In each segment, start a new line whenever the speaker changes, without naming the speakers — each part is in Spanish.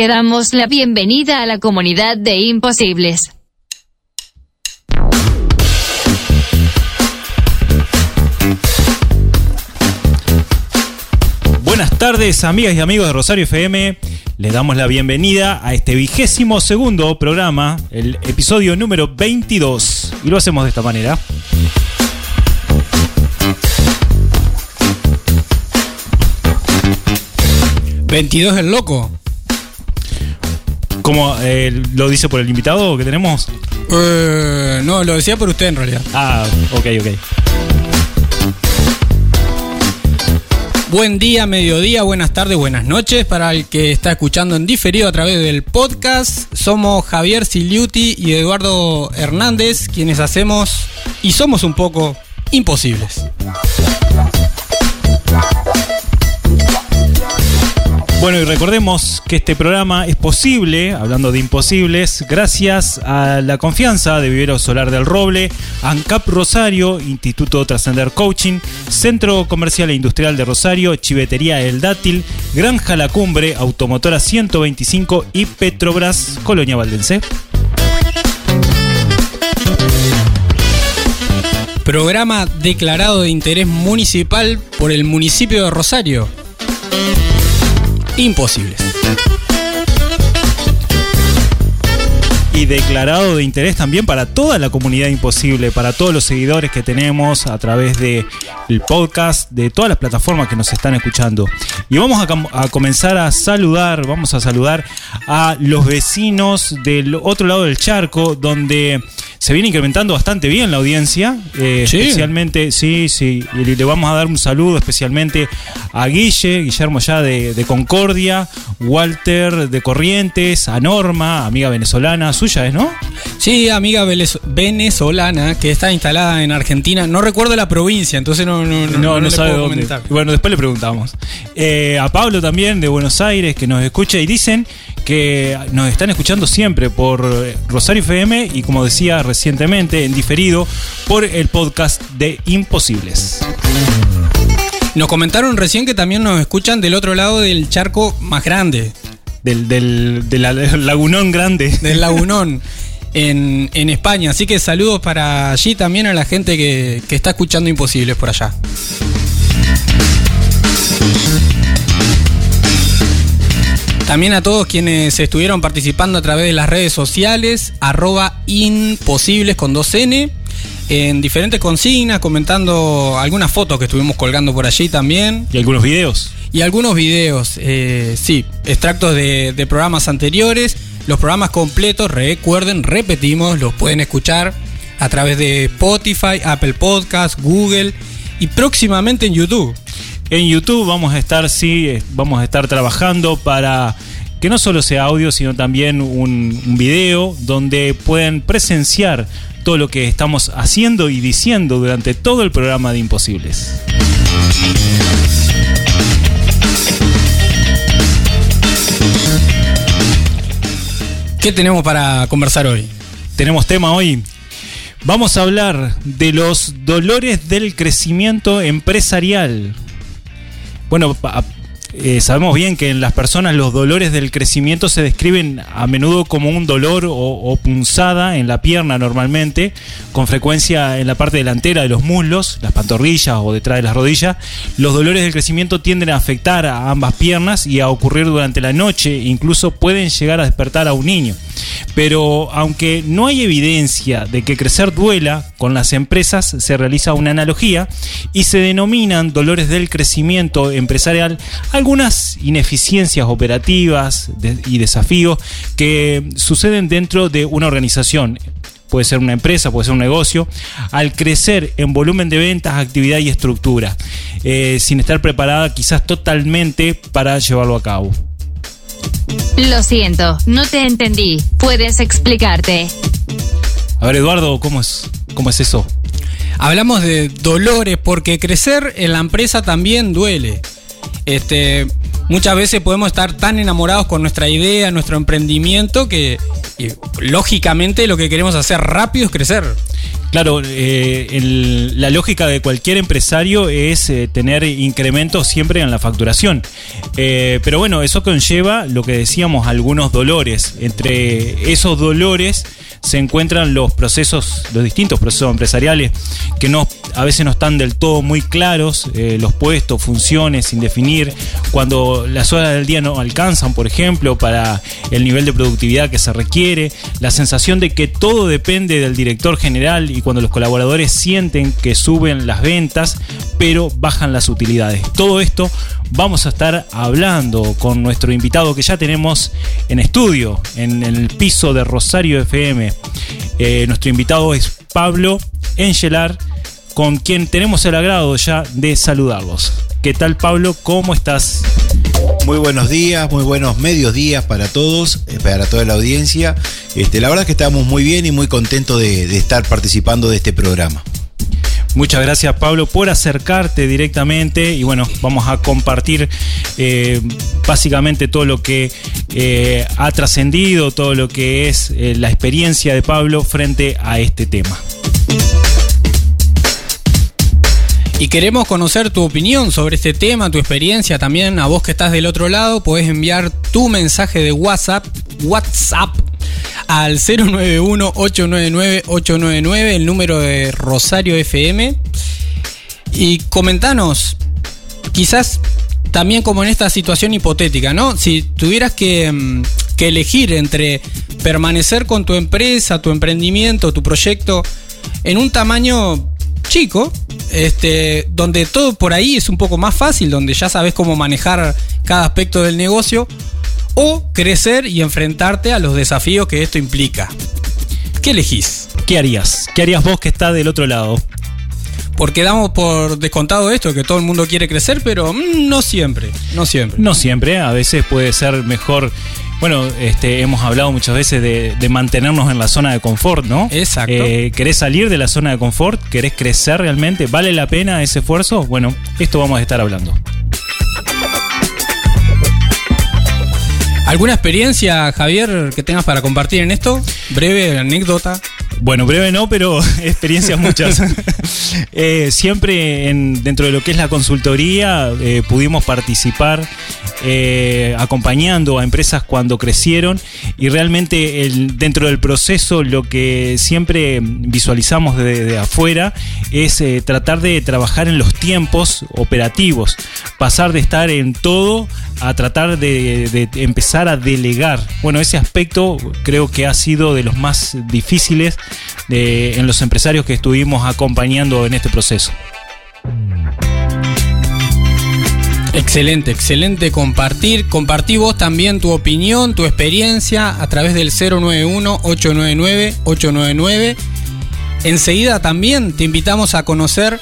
Te damos la bienvenida a la comunidad de Imposibles.
Buenas tardes, amigas y amigos de Rosario FM. Le damos la bienvenida a este vigésimo segundo programa, el episodio número 22. Y lo hacemos de esta manera.
¿22 el loco?
¿Cómo eh, lo dice por el invitado que tenemos?
Eh, no, lo decía por usted en realidad.
Ah, ok, ok.
Buen día, mediodía, buenas tardes, buenas noches para el que está escuchando en diferido a través del podcast. Somos Javier Siliuti y Eduardo Hernández, quienes hacemos y somos un poco imposibles.
Bueno, y recordemos que este programa es posible, hablando de imposibles, gracias a la confianza de Vivero Solar del Roble, ANCAP Rosario, Instituto Trascender Coaching, Centro Comercial e Industrial de Rosario, Chivetería El Dátil, Granja La Cumbre, Automotora 125 y Petrobras, Colonia Valdense.
Programa declarado de interés municipal por el municipio de Rosario. Imposibles.
Y declarado de interés también para toda la comunidad imposible, para todos los seguidores que tenemos a través de el podcast, de todas las plataformas que nos están escuchando. Y vamos a comenzar a saludar, vamos a saludar a los vecinos del otro lado del charco, donde se viene incrementando bastante bien la audiencia, eh,
Sí.
especialmente, sí, sí, y le vamos a dar un saludo especialmente a Guille, Guillermo ya de, de Concordia, Walter de Corrientes, a Norma, amiga venezolana, suya es, ¿no?
Sí, amiga venezolana que está instalada en Argentina. No recuerdo la provincia, entonces no, no, no,
No,
no
no,
le
sabe
puedo
dónde.
comentar.
Bueno, después le preguntamos. Eh, a Pablo también de Buenos Aires que nos escucha y dicen que nos están escuchando siempre por eh, Rosario FM y como decía recientemente en diferido por el podcast de Imposibles.
Nos comentaron recién que también nos escuchan del otro lado del charco más grande,
Del, del, del la- lagunón grande.
del lagunón. En, en España, así que saludos para allí también a la gente que, que está escuchando Imposibles por allá. También a todos quienes estuvieron participando a través de las redes sociales, arroba imposibles con 2N, en diferentes consignas, comentando algunas fotos que estuvimos colgando por allí también.
Y algunos videos.
Y algunos videos, eh, sí, extractos de, programas anteriores. Los programas completos, recuerden, repetimos, los pueden escuchar a través de Spotify, Apple Podcast, Google y próximamente en YouTube.
En YouTube vamos a estar, sí, eh, vamos a estar trabajando para que no solo sea audio, sino también un, un video donde pueden presenciar todo lo que estamos haciendo y diciendo durante todo el programa de Imposibles.
¿Qué tenemos para conversar hoy?
Tenemos tema hoy. Vamos a hablar de los dolores del crecimiento empresarial. Bueno, eh, sabemos bien que en las personas los dolores del crecimiento se describen a menudo como un dolor o, o punzada en la pierna normalmente, con frecuencia en la parte delantera de los muslos, las pantorrillas o detrás de las rodillas. Los dolores del crecimiento tienden a afectar a ambas piernas y a ocurrir durante la noche, incluso pueden llegar a despertar a un niño. Pero aunque no hay evidencia de que crecer duela, con las empresas se realiza una analogía y se denominan dolores del crecimiento empresarial algunas ineficiencias operativas de- y desafíos que suceden dentro de una organización. Puede ser una empresa, puede ser un negocio, al crecer en volumen de ventas, actividad y estructura, eh, sin estar preparada quizás totalmente para llevarlo a cabo.
Lo siento, no te entendí. ¿Puedes explicarte?
A ver, Eduardo, ¿cómo es, cómo es eso?
Hablamos de dolores porque crecer en la empresa también duele. Este, muchas veces podemos estar tan enamorados con nuestra idea, nuestro emprendimiento, que lógicamente lo que queremos hacer rápido es crecer.
Claro, eh, la lógica de cualquier empresario es eh, tener incrementos siempre en la facturación. Eh, pero bueno, eso conlleva lo que decíamos, algunos dolores. Entre esos dolores se encuentran los procesos, los distintos procesos empresariales que no, a veces no están del todo muy claros, eh, los puestos, funciones sin definir, cuando las horas del día no alcanzan, por ejemplo, para el nivel de productividad que se requiere, la sensación de que todo depende del director general y cuando los colaboradores sienten que suben las ventas, pero bajan las utilidades. Todo esto vamos a estar hablando con nuestro invitado que ya tenemos en estudio, en el piso de Rosario FM. Eh, nuestro invitado es Pablo Engelar, con quien tenemos el agrado ya de saludarlos. ¿Qué tal Pablo? ¿Cómo estás?
Muy buenos días, muy buenos medios días para todos, eh, para toda la audiencia. Este, la verdad es que estamos muy bien y muy contentos de, de estar participando de este programa.
Muchas gracias Pablo por acercarte directamente y bueno, vamos a compartir eh, básicamente todo lo que eh, ha trascendido, todo lo que es eh, la experiencia de Pablo frente a este tema.
Y queremos conocer tu opinión sobre este tema, tu experiencia también. A vos que estás del otro lado, podés enviar tu mensaje de WhatsApp, WhatsApp al 091-899-899, el número de Rosario FM. Y comentanos, quizás también como en esta situación hipotética, ¿no? Si tuvieras que, mm, que elegir entre permanecer con tu empresa, tu emprendimiento, tu proyecto en un tamaño chico, este, donde todo por ahí es un poco más fácil, donde ya sabes cómo manejar cada aspecto del negocio, o crecer y enfrentarte a los desafíos que esto implica. ¿Qué elegís?
¿Qué harías? ¿Qué harías vos que está del otro lado?
Porque damos por descontado esto, que todo el mundo quiere crecer, pero mm, no siempre, no siempre.
No siempre, a veces puede ser mejor. Bueno, este, hemos hablado muchas veces de, de mantenernos en la zona de confort, ¿no?
Exacto.
Eh, ¿Querés salir de la zona de confort? ¿Querés crecer realmente? ¿Vale la pena ese esfuerzo? Bueno, esto vamos a estar hablando.
¿Alguna experiencia, Javier, que tengas para compartir en esto? Breve anécdota.
Bueno, breve no, pero experiencias muchas. Eh, siempre en- dentro de lo que es la consultoría eh, pudimos participar eh, acompañando a empresas cuando crecieron y realmente el- dentro del proceso lo que siempre visualizamos de, de afuera es tratar de trabajar en los tiempos operativos, pasar de estar en todo a tratar de, de empezar a delegar. Bueno, ese aspecto creo que ha sido de los más difíciles de- en los empresarios que estuvimos acompañando en este proceso.
Excelente, excelente compartir. Compartí vos también tu opinión, tu experiencia a través del 091-899-899. Enseguida también te invitamos a conocer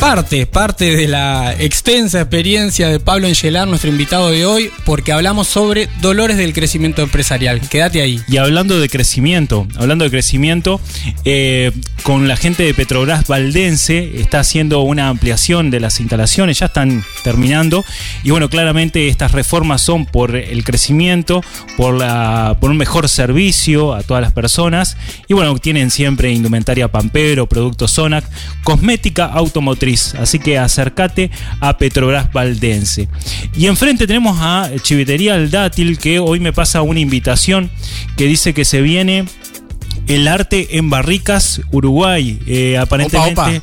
parte, parte de la extensa experiencia de Pablo Engelar, nuestro invitado de hoy, porque hablamos sobre dolores del crecimiento empresarial. Quédate ahí.
Y hablando de crecimiento, hablando de crecimiento, eh, con la gente de Petrobras Valdense está haciendo una ampliación de las instalaciones, ya están terminando. Y bueno, claramente estas reformas son por el crecimiento, por, la, por un mejor servicio a todas las personas. Y bueno, tienen siempre indumentaria Pampero, productos Sonac, cosmética automotriz. Así que acércate a Petrobras Valdense. Y enfrente tenemos a Chivetería El Dátil, que hoy me pasa una invitación que dice que se viene el arte en barricas Uruguay. Eh, aparentemente.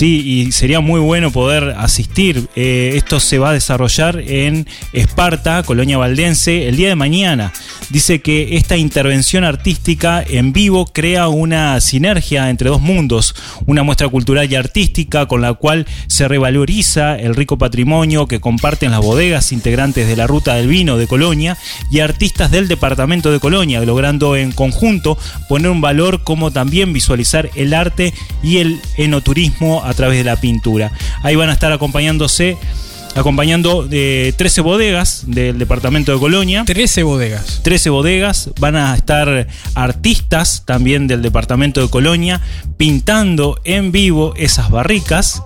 Sí, y sería muy bueno poder asistir. Eh, esto se va a desarrollar en Esparta, Colonia Valdense, el día de mañana. Dice que esta intervención artística en vivo crea una sinergia entre dos mundos, una muestra cultural y artística con la cual se revaloriza el rico patrimonio que comparten las bodegas integrantes de la Ruta del Vino de Colonia y artistas del departamento de Colonia, logrando en conjunto poner un valor como también visualizar el arte y el enoturismo a través de la pintura. Ahí van a estar acompañándose acompañando de 13 bodegas del departamento de Colonia.
13 bodegas.
13 bodegas, van a estar artistas también del departamento de Colonia pintando en vivo esas barricas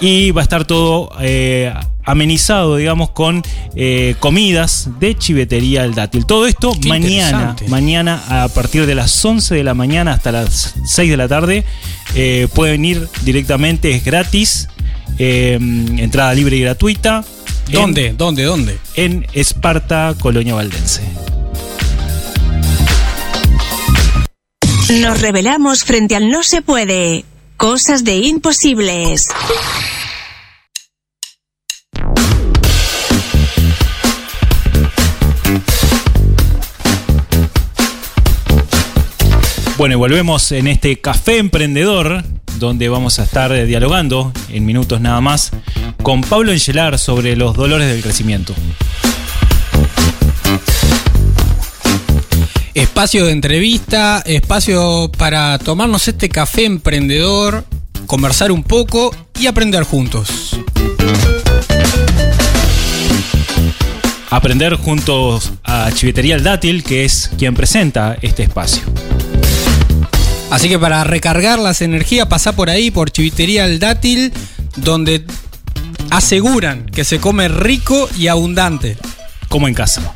y va a estar todo eh, amenizado, digamos, con eh, comidas de chivetería El Dátil. Todo esto
Qué
mañana, mañana a partir de las 11 de la mañana hasta las 6 de la tarde. eh, pueden ir directamente, es gratis, eh, entrada libre y gratuita. en-
¿Dónde? ¿Dónde? ¿Dónde?
En Esparta, Colonia Valdense.
Nos revelamos frente al no se puede. Cosas de imposibles.
Bueno, y volvemos en este café emprendedor, donde vamos a estar eh, dialogando en minutos nada más con Pablo Engelar sobre los dolores del crecimiento.
Espacio de entrevista, espacio para tomarnos este café emprendedor, conversar un poco y aprender juntos.
Aprender juntos a Chivetería El Dátil, que es quien presenta este espacio.
Así que para recargar las energías, pasá por ahí, por Chivitería El Dátil, donde aseguran que se come rico y abundante.
Como en casa.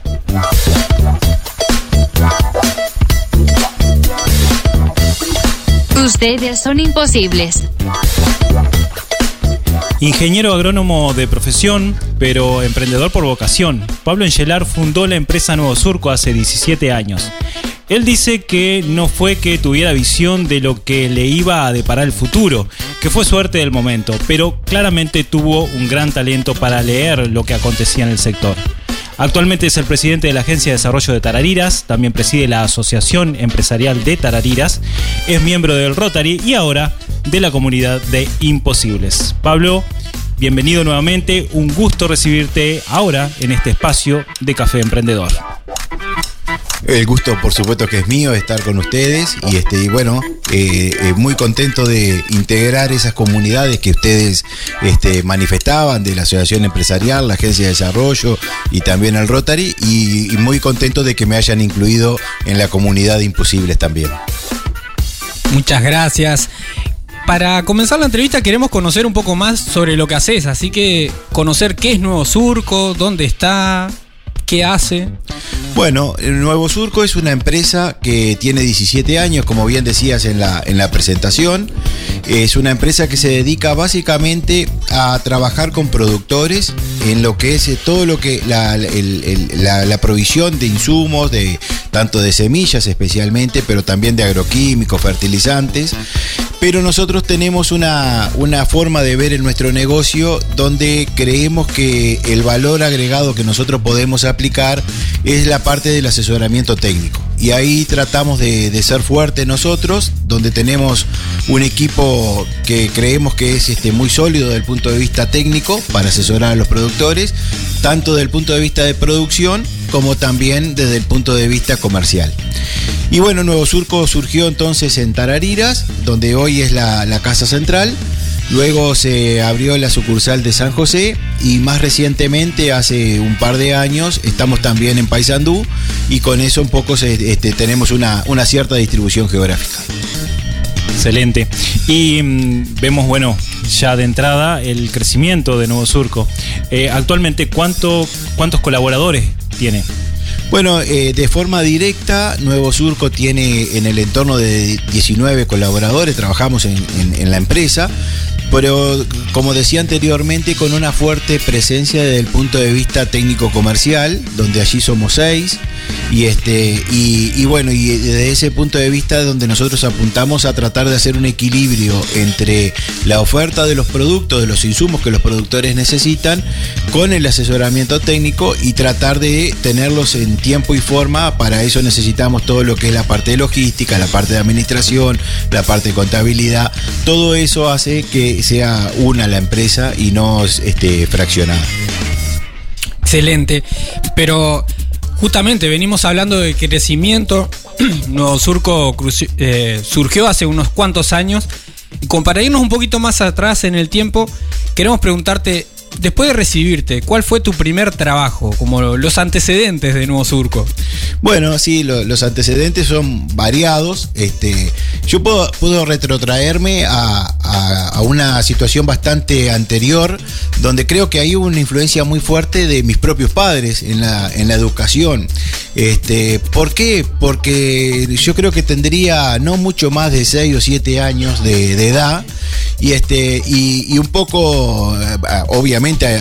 Ustedes son imposibles.
Ingeniero agrónomo de profesión, pero emprendedor por vocación, Pablo Engelar fundó la empresa Nuevo Surco hace 17 años. Él dice que no fue que tuviera visión de lo que le iba a deparar el futuro, que fue suerte del momento, pero claramente tuvo un gran talento para leer lo que acontecía en el sector. Actualmente es el presidente de la Agencia de Desarrollo de Tarariras, también preside la Asociación Empresarial de Tarariras, es miembro del Rotary y ahora de la comunidad de Imposibles. Pablo, bienvenido nuevamente, un gusto recibirte ahora en este espacio de Café Emprendedor.
El gusto, por supuesto, que es mío estar con ustedes y este bueno, eh, eh, muy contento de integrar esas comunidades que ustedes este, manifestaban de la Asociación Empresarial, la Agencia de Desarrollo y también el Rotary y, y muy contento de que me hayan incluido en la comunidad de Imposibles también.
Muchas gracias. Para comenzar la entrevista queremos conocer un poco más sobre lo que haces, así que conocer qué es Nuevo Surco, dónde está, qué hace.
Bueno, Nuevo Surco es una empresa que tiene 17 años, como bien decías en la, en la presentación. Es una empresa que se dedica básicamente a trabajar con productores en lo que es eh, todo lo que la- la provisión de insumos, de tanto de semillas especialmente, pero también de agroquímicos, fertilizantes. Pero nosotros tenemos una, una forma de ver en nuestro negocio donde creemos que el valor agregado que nosotros podemos aplicar es la parte del asesoramiento técnico. Y ahí tratamos de, ser fuertes nosotros, donde tenemos un equipo que creemos que es este, muy sólido desde el punto de vista técnico para asesorar a los productores, tanto desde el punto de vista de producción como también desde el punto de vista comercial. Y bueno, Nuevo Surco surgió entonces en Tarariras, donde hoy es la casa central. Luego se abrió la sucursal de San José y más recientemente, hace un par de años, estamos también en Paysandú y con eso un poco se- este, tenemos una, una cierta distribución geográfica.
Excelente. Y mm, vemos, bueno, ya de entrada el crecimiento de Nuevo Surco. Eh, actualmente, ¿cuánto, ¿cuántos colaboradores tiene?
Bueno, eh, de forma directa, Nuevo Surco tiene en el entorno de 19 colaboradores, trabajamos en, en- en la empresa, pero como decía anteriormente, con una fuerte presencia desde el punto de vista técnico-comercial, donde allí somos seis, y, este, y, y bueno, y desde ese punto de vista donde nosotros apuntamos a tratar de hacer un equilibrio entre la oferta de los productos, de los insumos que los productores necesitan, con el asesoramiento técnico y tratar de tenerlos en tiempo y forma. Para eso necesitamos todo lo que es la parte de logística, la parte de administración, la parte de contabilidad. Todo eso hace que sea una la empresa y no este, fraccionada.
Excelente. Pero justamente venimos hablando de crecimiento. Nuevo Surco eh, surgió hace unos cuantos años. Y como para irnos un poquito más atrás en el tiempo, queremos preguntarte, después de recibirte, ¿cuál fue tu primer trabajo? Como los antecedentes de Nuevo Surco.
Bueno, sí, lo- los antecedentes son variados. Este, yo puedo, retrotraerme a, una situación bastante anterior, donde creo que hay una influencia muy fuerte de mis propios padres en la, educación. Este, ¿Por qué? Porque yo creo que tendría no mucho más de 6 o 7 años de, edad. Y, este, y, y un poco, eh,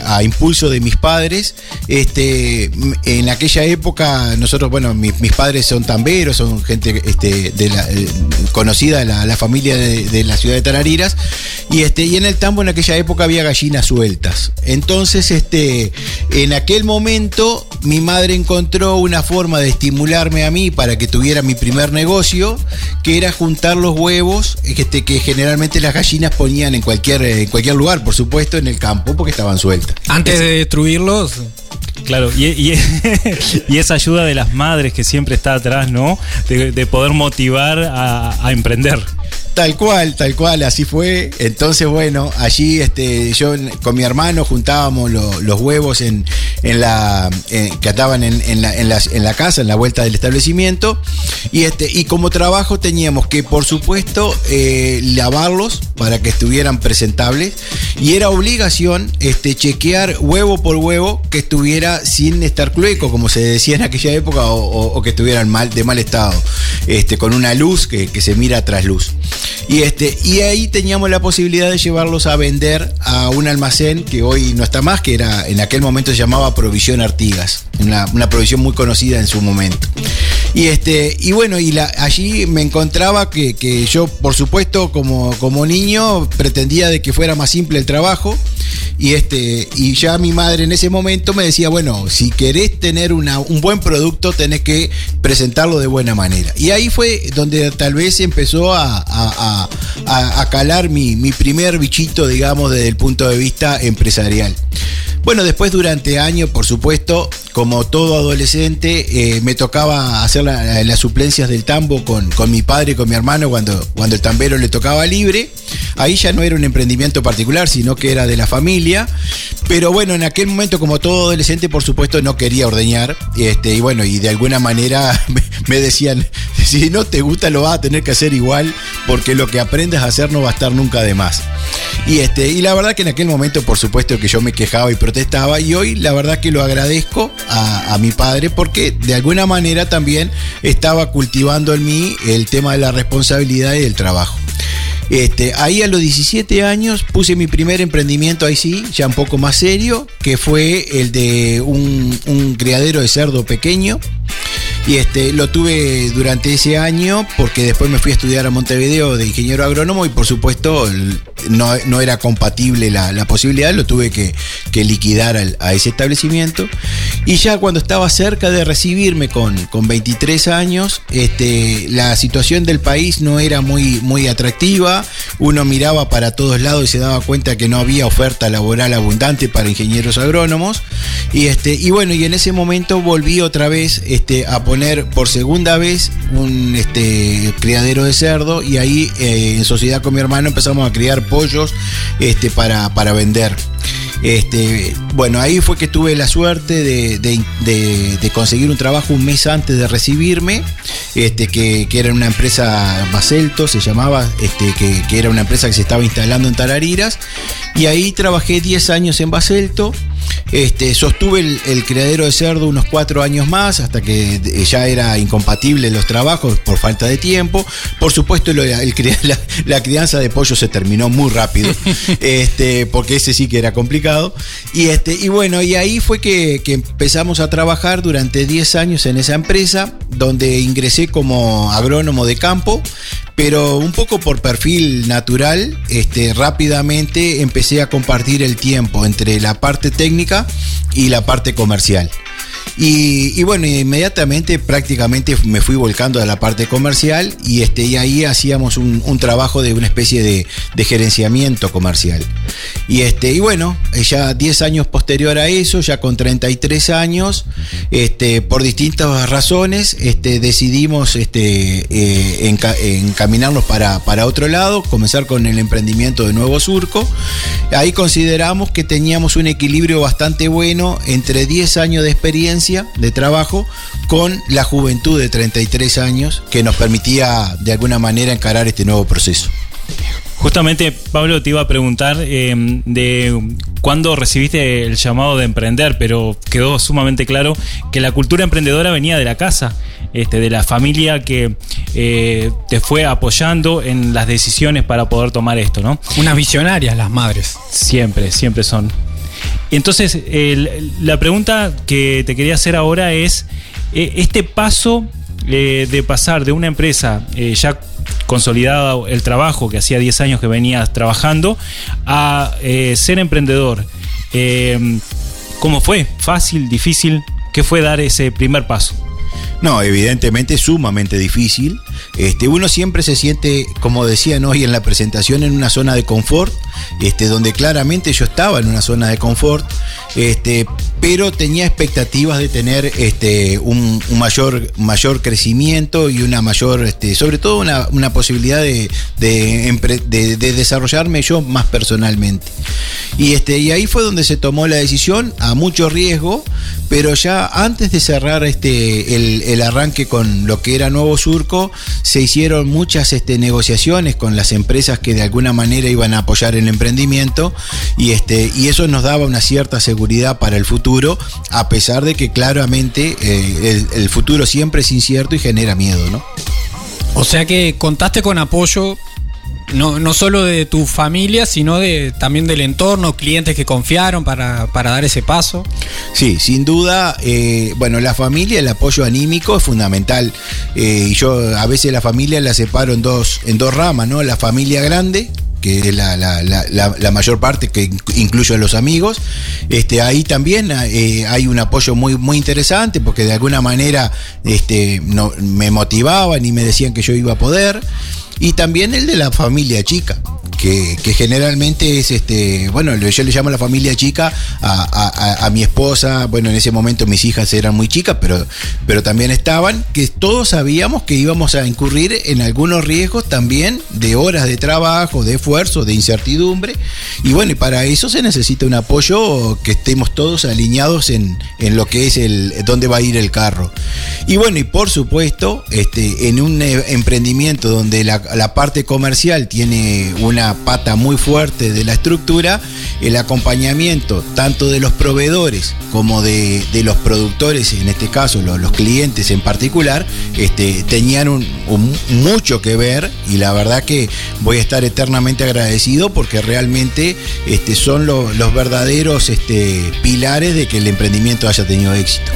a, impulso de mis padres, este, en aquella época, nosotros, bueno, mi- mis padres son tamberos, son gente este, de la, eh, conocida, la, la familia de, de la ciudad de Tarariras, y, este, y en el tambo en aquella época había gallinas sueltas. Entonces, este, en aquel momento, mi madre encontró una forma de estimularme a mí para que tuviera mi primer negocio, que era juntar los huevos este, que generalmente las gallinas ponían en cualquier, en cualquier lugar, por supuesto, en el campo, porque estaban sueltas.
Antes de destruirlos,
Claro, y, y- y esa ayuda de las madres que siempre está atrás, ¿no? De, de poder motivar a, a emprender.
Tal cual, tal cual, así fue. Entonces, bueno, allí este, yo con mi hermano juntábamos lo- los huevos en, en la, que estaban en, la, en, en la casa, en la vuelta del establecimiento. Y, este, y como trabajo teníamos que, por supuesto, eh, lavarlos para que estuvieran presentables. Y era obligación este, chequear huevo por huevo que estuviera sin estar clueco, como se decía en aquella época, o, que estuvieran mal, de mal estado, este, con una luz que se mira tras luz. Y, este, y ahí teníamos la posibilidad de llevarlos a vender a un almacén que hoy no está más, que era en aquel momento se llamaba Provisión Artigas, una, una provisión muy conocida en su momento. Y, este, y bueno, y allí me encontraba que, que yo, por supuesto, como, como niño, pretendía de que fuera más simple el trabajo. Y, este, y ya mi madre en ese momento me decía, bueno, si querés tener una- un buen producto, tenés que presentarlo de buena manera. Y ahí fue donde tal vez empezó a, a- a- calar mi, mi primer bichito, digamos, desde el punto de vista empresarial. Bueno, después durante años, por supuesto, como todo adolescente, eh, me tocaba hacer la- las suplencias del tambo con, con mi padre y con mi hermano cuando, cuando el tambero le tocaba libre. Ahí ya no era un emprendimiento particular, sino que era de la familia. Pero bueno, en aquel momento, como todo adolescente, por supuesto, no quería ordeñar. Este, y bueno, y de alguna manera me, decían, si no te gusta lo vas a tener que hacer igual, porque lo que aprendes a hacer no va a estar nunca de más. Y, este, y la verdad que en aquel momento, por supuesto, que yo me quejaba y protestaba, y hoy la verdad que lo agradezco a, a mi padre, porque de alguna manera también estaba cultivando en mí el tema de la responsabilidad y del trabajo. Este, ahí a los 17 años puse mi primer emprendimiento, ahí sí, ya un poco más serio, que fue el de un, un criadero de cerdo pequeño. Y este, lo tuve durante ese año porque después me fui a estudiar a Montevideo de ingeniero agrónomo y por supuesto no, no era compatible la, la posibilidad, lo tuve que, que liquidar a ese establecimiento. Y ya cuando estaba cerca de recibirme con, con 23 años, este, la situación del país no era muy, muy atractiva, uno miraba para todos lados y se daba cuenta que no había oferta laboral abundante para ingenieros agrónomos. Y, este, y bueno, y en ese momento volví otra vez este, a poner por segunda vez un este, criadero de cerdo y ahí eh, en sociedad con mi hermano empezamos a criar pollos este, para, para vender. Este, bueno, ahí fue que tuve la suerte de, de- de- conseguir un trabajo un mes antes de recibirme, este, que, que era una empresa Baselto, se llamaba, este, que, que era una empresa que se estaba instalando en Tarariras, y ahí trabajé 10 años en Baselto. Este, sostuve el, el criadero de cerdo unos cuatro años más hasta que eh, ya era incompatible los trabajos por falta de tiempo. Por supuesto, lo- el la, la crianza de pollo se terminó muy rápido, este, porque ese sí que era complicado. Y, este, y bueno, y ahí fue que, que empezamos a trabajar durante 10 años en esa empresa, donde ingresé como agrónomo de campo, pero un poco por perfil natural, este, rápidamente empecé a compartir el tiempo entre la parte técnica y la parte comercial. Y, bueno, inmediatamente prácticamente me fui volcando a la parte comercial y, este, y ahí hacíamos un, trabajo de una especie de, de gerenciamiento comercial. Y, este, y bueno, eh, ya 10 años posterior a eso, ya con 33 años, este, por distintas razones, este, decidimos este, eh, enca- encaminarnos para, para otro lado, comenzar con el emprendimiento de Nuevo Surco. Ahí consideramos que teníamos un equilibrio bastante bueno entre 10 años de experiencia experiencia de trabajo con la juventud de 33 años que nos permitía de alguna manera encarar este nuevo proceso.
Justamente, Pablo, te iba a preguntar eh, de cuándo recibiste el llamado de emprender, pero quedó sumamente claro que la cultura emprendedora venía de la casa, este, de la familia que eh, te fue apoyando en las decisiones para poder tomar esto, ¿no?
Unas visionarias las madres.
Siempre, siempre son. Entonces, la pregunta que te quería hacer ahora es, eh, este paso eh, de pasar de una empresa eh, ya consolidada el trabajo, que hacía 10 años que venías trabajando, a ser emprendedor, eh, ¿cómo fue? ¿Fácil? ¿Difícil? ¿Qué fue dar ese primer paso?
No, evidentemente sumamente difícil. Este, uno siempre se siente, como decían hoy en la presentación, en una zona de confort, este, donde claramente yo estaba en una zona de confort, este, pero tenía expectativas de tener este, un, mayor, mayor crecimiento y una mayor, sobre todo una, una posibilidad de, desarrollarme yo más personalmente. Y, ahí fue donde se tomó la decisión, a mucho riesgo, pero ya antes de cerrar el, arranque con lo que era Nuevo Surco, se hicieron muchas negociaciones con las empresas que de alguna manera iban a apoyar el emprendimiento y, este, y eso nos daba una cierta seguridad para el futuro, a pesar de que claramente eh, el, el futuro siempre es incierto y genera miedo, ¿no?
O sea que contaste con apoyo no, no solo de tu familia, sino de también del entorno, clientes que confiaron para, para dar ese paso.
Sí, sin duda, eh, bueno, la familia, el apoyo anímico es fundamental. Eh, y yo a veces la familia la separo en dos, en dos ramas, ¿no? La familia grande, que es la, la- la- la- mayor parte que inc- incluye a los amigos. Este, ahí también eh, hay un apoyo muy, muy interesante porque de alguna manera este, no, me motivaban y me decían que yo iba a poder. Y también el de la familia chica, que, que generalmente es, este, bueno, yo le llamo la familia chica a- a mi esposa, bueno, en ese momento mis hijas eran muy chicas, pero, pero también estaban, que todos sabíamos que íbamos a incurrir en algunos riesgos también de horas de trabajo, de esfuerzo, de incertidumbre, y bueno, y para eso se necesita un apoyo que estemos todos alineados en, en lo que es el, dónde va a ir el carro. Y bueno, y por supuesto, este, en un eh, emprendimiento donde la, la parte comercial tiene una pata muy fuerte de la estructura, el acompañamiento tanto de los proveedores como de, de los productores, en este caso lo- los, clientes en particular, este, tenían un- mucho que ver y la verdad que voy a estar eternamente agradecido porque realmente este, son lo- los verdaderos este, pilares de que el emprendimiento haya tenido éxito.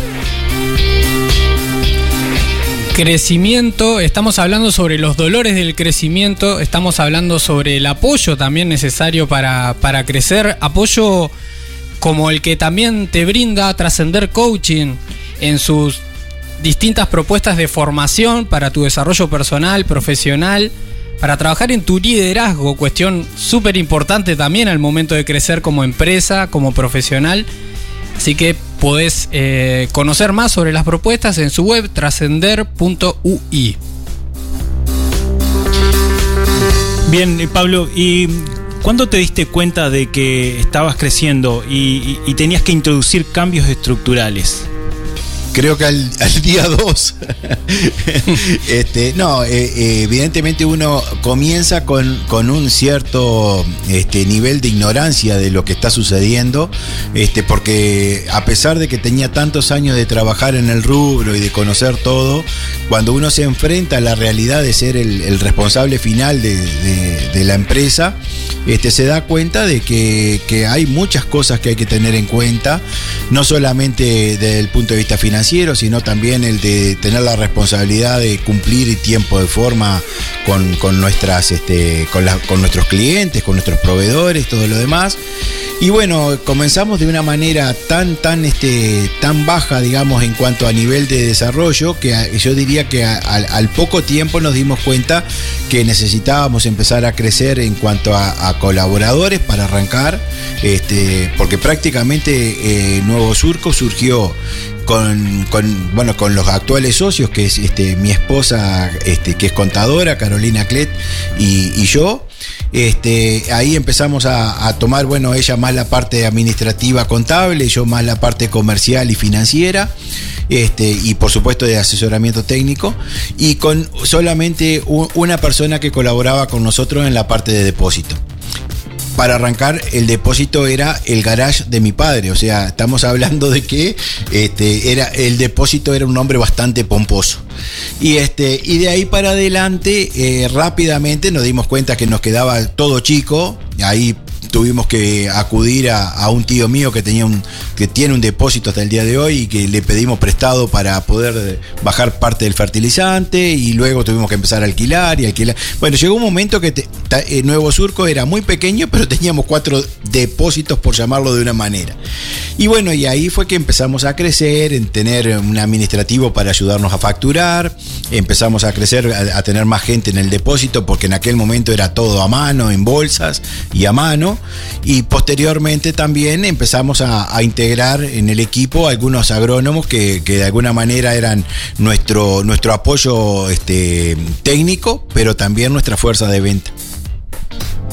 Crecimiento, estamos hablando sobre los dolores del crecimiento, estamos hablando sobre el apoyo también necesario para, para crecer, apoyo como el que también te brinda Trascender Coaching en sus distintas propuestas de formación para tu desarrollo personal, profesional, para trabajar en tu liderazgo, cuestión súper importante también al momento de crecer como empresa, como profesional. Así que podés eh, conocer más sobre las propuestas en su web trascender.ui.
Bien, eh, Pablo, ¿y cuándo te diste cuenta de que estabas creciendo y, tenías que introducir cambios estructurales?
Creo que al, al día 2. este, no, eh, eh, evidentemente uno comienza con, con un cierto este, nivel de ignorancia de lo que está sucediendo, este, porque a pesar de que tenía tantos años de trabajar en el rubro y de conocer todo, cuando uno se enfrenta a la realidad de ser el, responsable final de- de la empresa, este, se da cuenta de que, que hay muchas cosas que hay que tener en cuenta, no solamente desde el punto de vista financiero, sino también el de tener la responsabilidad de cumplir y tiempo de forma con, con nuestras, este, con, con nuestros clientes, con nuestros proveedores, todo lo demás. Y bueno, comenzamos de una manera tan, tan, este, tan baja, digamos, en cuanto a nivel de desarrollo, que yo diría que al, poco tiempo nos dimos cuenta que necesitábamos empezar a crecer en cuanto a, a colaboradores para arrancar, este, porque prácticamente eh, Nuevo Surco surgió con, con, bueno, con los actuales socios, que es este, mi esposa, este, que es contadora, Carolina Clet, y, y yo. Este, ahí empezamos a, tomar, bueno, ella más la parte administrativa contable, yo más la parte comercial y financiera este, y por supuesto de asesoramiento técnico, y con solamente una persona que colaboraba con nosotros en la parte de depósito. Para arrancar, el depósito era el garage de mi padre, o sea, estamos hablando de que este, era, el depósito era un nombre bastante pomposo. Y, este, y de ahí para adelante, eh, rápidamente nos dimos cuenta que nos quedaba todo chico, ahí tuvimos que acudir a, a un tío mío que tenía un que tiene un depósito hasta el día de hoy y que le pedimos prestado para poder bajar parte del fertilizante y luego tuvimos que empezar a alquilar y alquilar. Bueno, llegó un momento que te- eh, Nuevo Surco era muy pequeño, pero teníamos cuatro depósitos por llamarlo de una manera. Y bueno, y ahí fue que empezamos a crecer, en tener un administrativo para ayudarnos a facturar, empezamos a crecer, a tener más gente en el depósito, porque en aquel momento era todo a mano, en bolsas y a mano, y posteriormente también empezamos a, integrar en el equipo algunos agrónomos que, que de alguna manera eran nuestro, nuestro apoyo este, técnico, pero también nuestra fuerza de venta.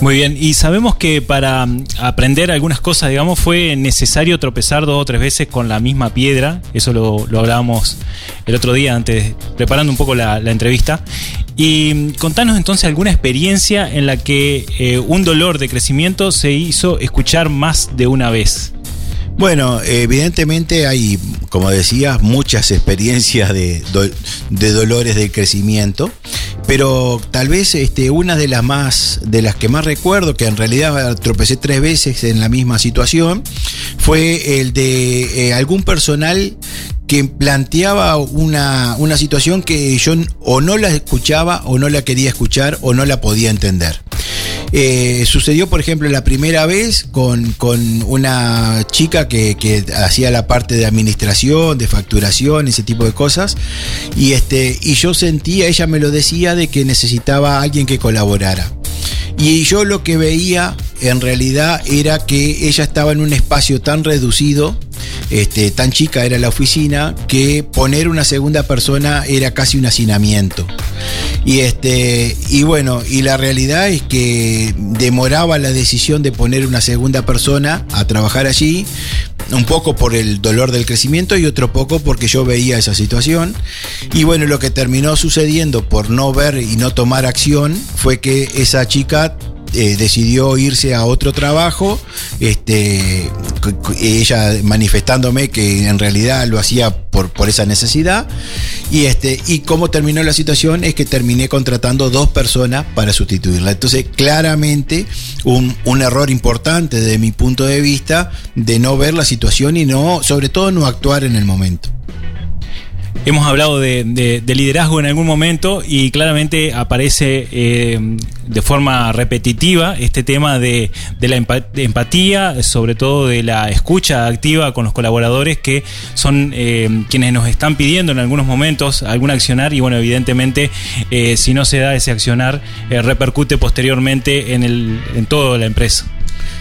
Muy bien, y sabemos que para mm, aprender algunas cosas, digamos, fue necesario tropezar dos o tres veces con la misma piedra. Eso lo, lo hablábamos el otro día, antes, preparando un poco la entrevista. Y contanos entonces alguna experiencia en la que eh, un dolor de crecimiento se hizo escuchar más de una vez.
Bueno, evidentemente hay, como decías, muchas experiencias de, de dolores de crecimiento, pero tal vez este, una de las más, de las que más recuerdo, que en realidad tropecé tres veces en la misma situación, fue el de eh, algún personal que planteaba una, una situación que yo o no la escuchaba o no la quería escuchar o no la podía entender. Eh, sucedió, por ejemplo, la primera vez con, con una chica que, que hacía la parte de administración, de facturación, ese tipo de cosas. Y, este, y yo sentía, ella me lo decía, de que necesitaba a alguien que colaborara. Y yo lo que veía en realidad era que ella estaba en un espacio tan reducido, este, tan chica era la oficina, que poner una segunda persona era casi un hacinamiento. Y este, y bueno, y la realidad es que demoraba la decisión de poner una segunda persona a trabajar allí, un poco por el dolor del crecimiento y otro poco porque yo veía esa situación. Y bueno, lo que terminó sucediendo por no ver y no tomar acción fue que esa chica eh, decidió irse a otro trabajo, este, ella manifestándome que en realidad lo hacía por, por esa necesidad. Y, este, y cómo terminó la situación es que terminé contratando dos personas para sustituirla. Entonces, claramente, un, un error importante desde mi punto de vista de no ver la situación y no, sobre todo, no actuar en el momento.
Hemos hablado de, de- de liderazgo en algún momento y claramente aparece eh, de forma repetitiva este tema de, la empatía, sobre todo de la escucha activa con los colaboradores que son eh, quienes nos están pidiendo en algunos momentos algún accionar y bueno, evidentemente eh, si no se da ese accionar eh, repercute posteriormente en, el, en toda la empresa.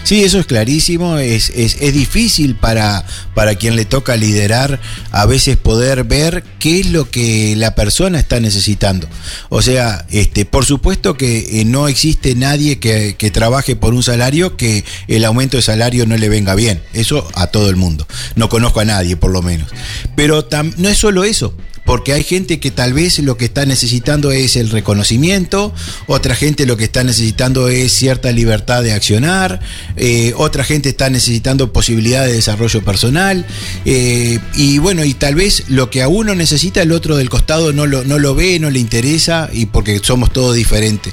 Sí, eso es clarísimo. Es, es, es difícil para, para quien le toca liderar a veces poder ver qué es lo que la persona está necesitando. O sea, este, por supuesto que eh, no existe nadie que, que trabaje por un salario que el aumento de salario no le venga bien. Eso a todo el mundo. No conozco a nadie, por lo menos. Pero tam- no es solo eso porque hay gente que tal vez lo que está necesitando es el reconocimiento, otra gente lo que está necesitando es cierta libertad de accionar, eh, otra gente está necesitando posibilidad de desarrollo personal, eh, y bueno, y tal vez lo que a uno necesita, el otro del costado no lo, no lo ve, no le interesa, y porque somos todos diferentes.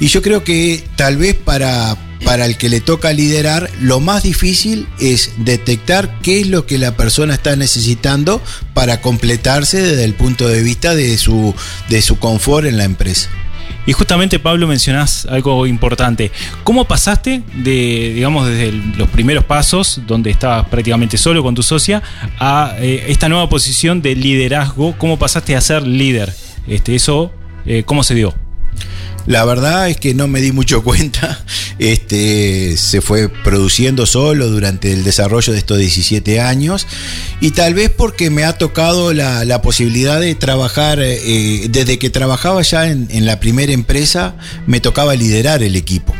Y yo creo que tal vez para, para el que le toca liderar, lo más difícil es detectar qué es lo que la persona está necesitando para completarse desde el punto de vista de su, de su confort en la empresa.
Y justamente, Pablo, mencionás algo importante. ¿Cómo pasaste de, digamos, desde los primeros pasos, donde estabas prácticamente solo con tu socia, a eh, esta nueva posición de liderazgo? ¿Cómo pasaste a ser líder? Este, eso, eh, ¿cómo se dio?
La verdad es que no me di mucho cuenta. Este, se fue produciendo solo durante el desarrollo de estos 17 años y tal vez porque me ha tocado la, la posibilidad de trabajar, eh, desde que trabajaba ya en, en la primera empresa, me tocaba liderar el equipo.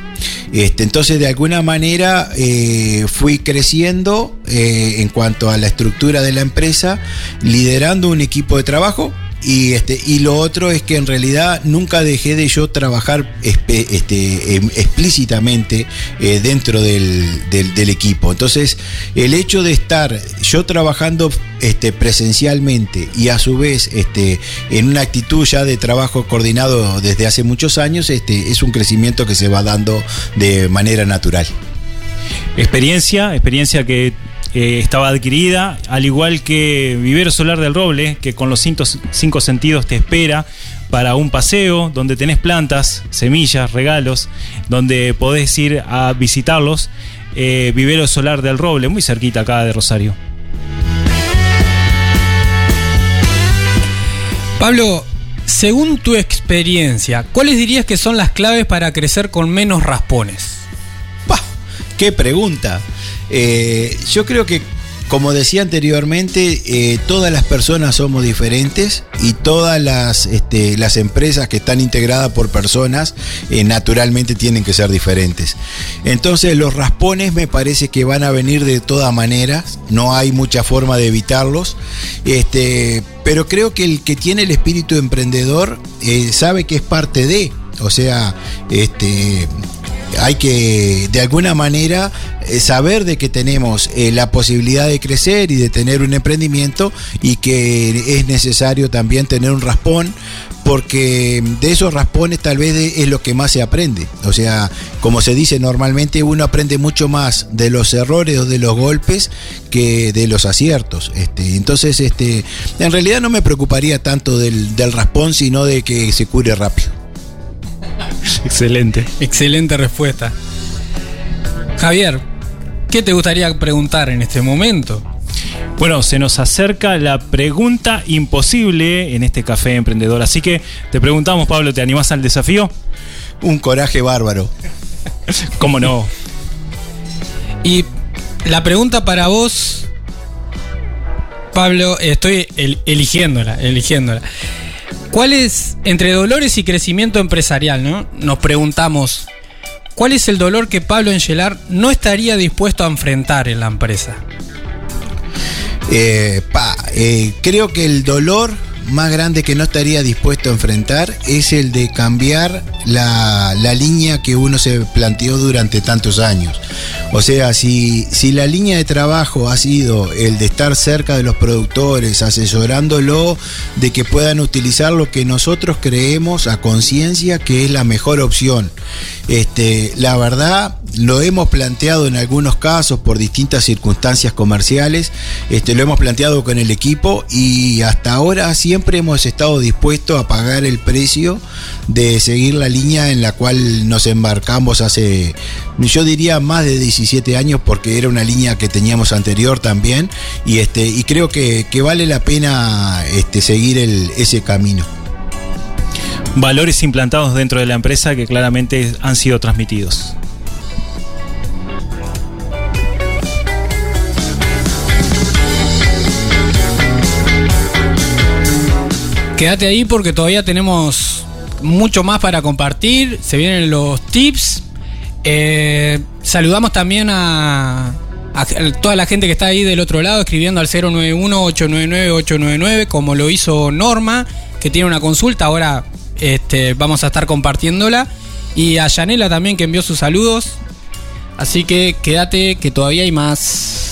Este, entonces, de alguna manera, eh, fui creciendo eh, en cuanto a la estructura de la empresa, liderando un equipo de trabajo. Y, este, y lo otro es que en realidad nunca dejé de yo trabajar este, em, explícitamente eh, dentro del, del- del equipo. Entonces, el hecho de estar yo trabajando este, presencialmente y a su vez este, en una actitud ya de trabajo coordinado desde hace muchos años, este, es un crecimiento que se va dando de manera natural.
Experiencia, experiencia que eh, estaba adquirida, al igual que Vivero Solar del Roble, que con los cinco, cinco sentidos te espera para un paseo donde tenés plantas, semillas, regalos, donde podés ir a visitarlos. Eh, Vivero Solar del Roble, muy cerquita acá de Rosario.
Pablo, según tu experiencia, ¿cuáles dirías que son las claves para crecer con menos raspones?
¡Pah! ¡Qué pregunta! Eh, yo creo que, como decía anteriormente, eh, todas las personas somos diferentes y todas las, este, las empresas que están integradas por personas eh, naturalmente tienen que ser diferentes. Entonces los raspones me parece que van a venir de todas maneras, no hay mucha forma de evitarlos. Este, pero creo que el que tiene el espíritu emprendedor sabe que es parte de, o sea, este, hay que de alguna manera eh, saber de que tenemos eh, la posibilidad de crecer y de tener un emprendimiento y que es necesario también tener un raspón porque de esos raspones tal vez es lo que más se aprende. O sea, como se dice normalmente, uno aprende mucho más de los errores o de los golpes que de los aciertos. Este, entonces, este, en realidad no me preocuparía tanto del, del raspón, sino de que se cure rápido.
Excelente.
Excelente respuesta. Javier, ¿qué te gustaría preguntar en este momento?
Bueno, se nos acerca la pregunta imposible en este café emprendedor. Así que te preguntamos, Pablo, ¿te animás al desafío?
Un coraje bárbaro.
¿Cómo no?
Y la pregunta para vos, Pablo, estoy el- eligiéndola, eligiéndola. ¿Cuál es, entre dolores y crecimiento empresarial, ¿no? Nos preguntamos, ¿cuál es el dolor que Pablo Engelar no estaría dispuesto a enfrentar en la empresa?
Eh, pa, eh, creo que el dolor más grande que no estaría dispuesto a enfrentar es el de cambiar la, la línea que uno se planteó durante tantos años. O sea, si, si la línea de trabajo ha sido el de estar cerca de los productores, asesorándolo de que puedan utilizar lo que nosotros creemos a conciencia que es la mejor opción. Este, la verdad, lo hemos planteado en algunos casos por distintas circunstancias comerciales, este, lo hemos planteado con el equipo y hasta ahora siempre hemos estado dispuestos a pagar el precio de seguir la línea en la cual nos embarcamos hace, yo diría, más de 17 años porque era una línea que teníamos anterior también y, este, y creo que, que vale la pena este, seguir el- ese camino.
Valores implantados dentro de la empresa que claramente han sido transmitidos.
Quédate ahí porque todavía tenemos mucho más para compartir. Se vienen los tips. Eh, saludamos también a, toda la gente que está ahí del otro lado escribiendo al 091-899-899 como lo hizo Norma, que tiene una consulta. Ahora este, vamos a estar compartiéndola. Y a Yanela también que envió sus saludos. Así que quédate que todavía hay más.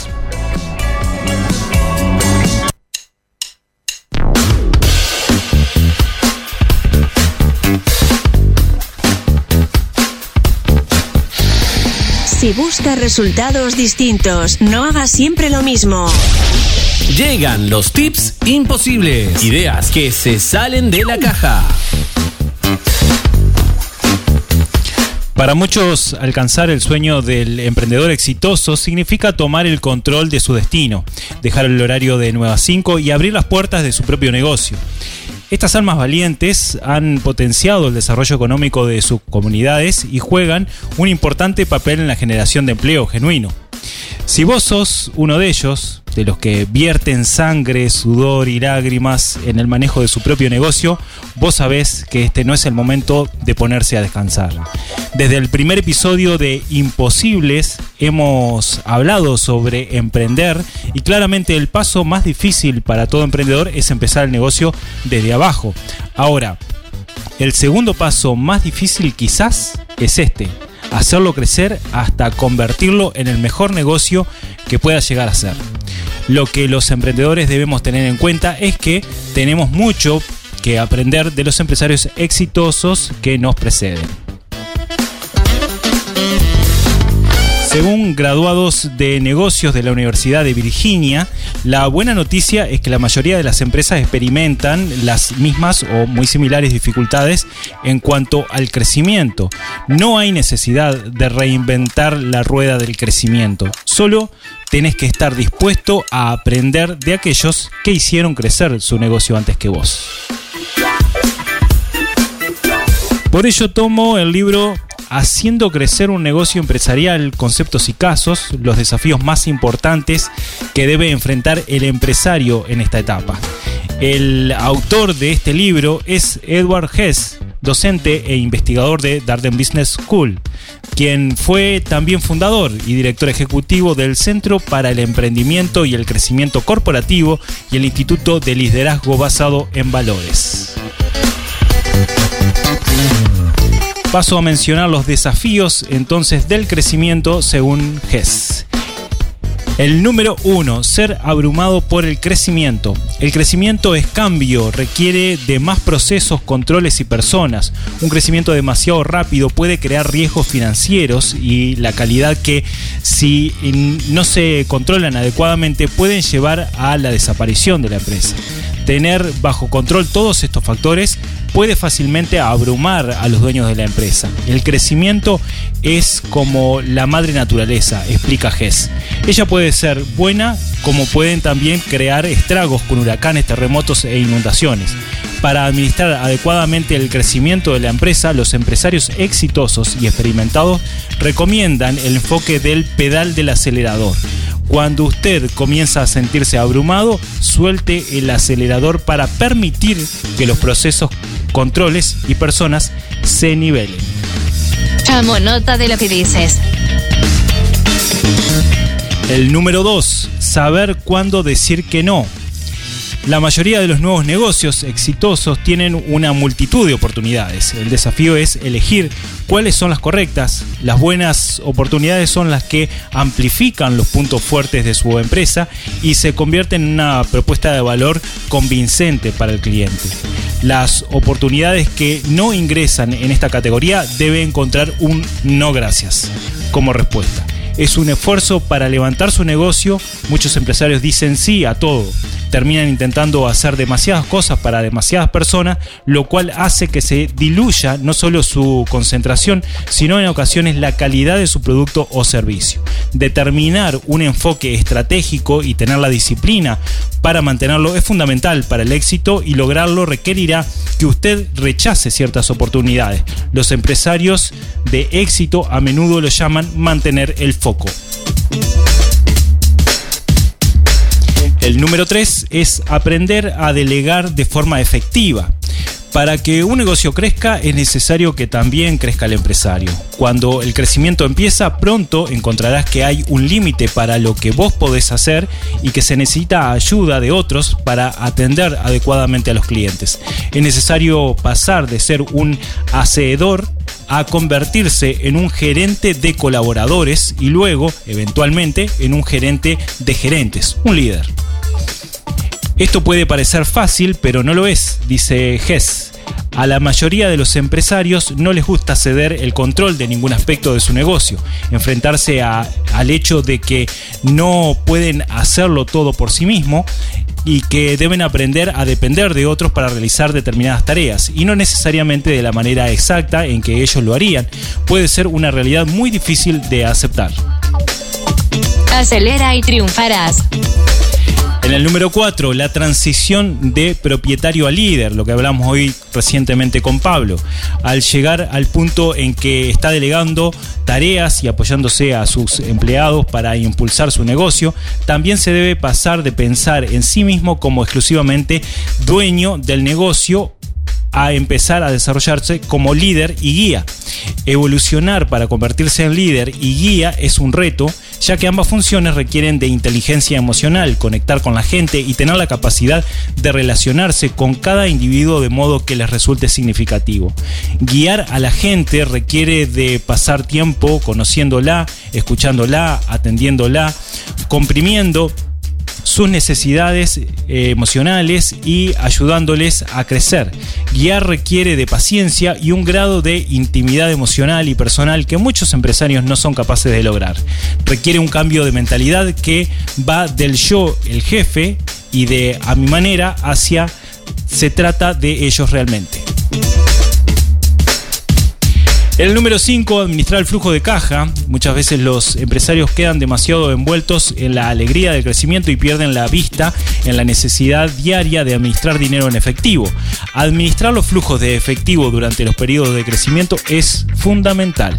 Si buscas resultados distintos, no hagas siempre lo mismo.
Llegan los tips imposibles. Ideas que se salen de la caja.
Para muchos, alcanzar el sueño del emprendedor exitoso significa tomar el control de su destino, dejar el horario de 9 a 5 y abrir las puertas de su propio negocio. Estas almas valientes han potenciado el desarrollo económico de sus comunidades y juegan un importante papel en la generación de empleo genuino. Si vos sos uno de ellos, de los que vierten sangre, sudor y lágrimas en el manejo de su propio negocio, vos sabés que este no es el momento de ponerse a descansar. Desde el primer episodio de Imposibles hemos hablado sobre emprender y claramente el paso más difícil para todo emprendedor es empezar el negocio desde abajo. Ahora, el segundo paso más difícil quizás es este, hacerlo crecer hasta convertirlo en el mejor negocio que pueda llegar a ser. Lo que los emprendedores debemos tener en cuenta es que tenemos mucho que aprender de los empresarios exitosos que nos preceden. Según graduados de negocios de la Universidad de Virginia, la buena noticia es que la mayoría de las empresas experimentan las mismas o muy similares dificultades en cuanto al crecimiento. No hay necesidad de reinventar la rueda del crecimiento, solo tenés que estar dispuesto a aprender de aquellos que hicieron crecer su negocio antes que vos. Por ello tomo el libro haciendo crecer un negocio empresarial, conceptos y casos, los desafíos más importantes que debe enfrentar el empresario en esta etapa. El autor de este libro es Edward Hess, docente e investigador de Darden Business School, quien fue también fundador y director ejecutivo del Centro para el Emprendimiento y el Crecimiento Corporativo y el Instituto de Liderazgo Basado en Valores. Paso a mencionar los desafíos entonces del crecimiento según Hess. El número uno, ser abrumado por el crecimiento. El crecimiento es cambio, requiere de más procesos, controles y personas. Un crecimiento demasiado rápido puede crear riesgos financieros y la calidad que si no se controlan adecuadamente pueden llevar a la desaparición de la empresa. Tener bajo control todos estos factores puede fácilmente abrumar a los dueños de la empresa. El crecimiento es como la madre naturaleza, explica Hess. Ella puede ser buena como pueden también crear estragos con huracanes, terremotos e inundaciones. Para administrar adecuadamente el crecimiento de la empresa, los empresarios exitosos y experimentados recomiendan el enfoque del pedal del acelerador. Cuando usted comienza a sentirse abrumado, suelte el acelerador para permitir que los procesos, controles y personas se nivelen.
Tomo nota de lo que dices.
El número 2, saber cuándo decir que no. La mayoría de los nuevos negocios exitosos tienen una multitud de oportunidades. El desafío es elegir cuáles son las correctas. Las buenas oportunidades son las que amplifican los puntos fuertes de su empresa y se convierten en una propuesta de valor convincente para el cliente. Las oportunidades que no ingresan en esta categoría deben encontrar un no gracias como respuesta es un esfuerzo para levantar su negocio. Muchos empresarios dicen sí a todo. Terminan intentando hacer demasiadas cosas para demasiadas personas, lo cual hace que se diluya no solo su concentración, sino en ocasiones la calidad de su producto o servicio. Determinar un enfoque estratégico y tener la disciplina para mantenerlo es fundamental para el éxito y lograrlo requerirá que usted rechace ciertas oportunidades. Los empresarios de éxito a menudo lo llaman mantener el. El número 3 es aprender a delegar de forma efectiva. Para que un negocio crezca es necesario que también crezca el empresario. Cuando el crecimiento empieza, pronto encontrarás que hay un límite para lo que vos podés hacer y que se necesita ayuda de otros para atender adecuadamente a los clientes. Es necesario pasar de ser un hacedor a convertirse en un gerente de colaboradores y luego, eventualmente, en un gerente de gerentes, un líder. Esto puede parecer fácil, pero no lo es, dice Hess. A la mayoría de los empresarios no les gusta ceder el control de ningún aspecto de su negocio, enfrentarse al hecho de que no pueden hacerlo todo por sí mismo y que deben aprender a depender de otros para realizar determinadas tareas, y no necesariamente de la manera exacta en que ellos lo harían, puede ser una realidad muy difícil de aceptar.
Acelera y triunfarás.
En el número 4, la transición de propietario a líder, lo que hablamos hoy recientemente con Pablo. Al llegar al punto en que está delegando tareas y apoyándose a sus empleados para impulsar su negocio, también se debe pasar de pensar en sí mismo como exclusivamente dueño del negocio a empezar a desarrollarse como líder y guía. Evolucionar para convertirse en líder y guía es un reto, ya que ambas funciones requieren de inteligencia emocional, conectar con la gente y tener la capacidad de relacionarse con cada individuo de modo que les resulte significativo. Guiar a la gente requiere de pasar tiempo conociéndola, escuchándola, atendiéndola, comprimiendo sus necesidades eh, emocionales y ayudándoles a crecer. Guiar requiere de paciencia y un grado de intimidad emocional y personal que muchos empresarios no son capaces de lograr. Requiere un cambio de mentalidad que va del yo, el jefe, y de a mi manera hacia se trata de ellos realmente. El número 5, administrar el flujo de caja. Muchas veces los empresarios quedan demasiado envueltos en la alegría del crecimiento y pierden la vista en la necesidad diaria de administrar dinero en efectivo. Administrar los flujos de efectivo durante los periodos de crecimiento es fundamental.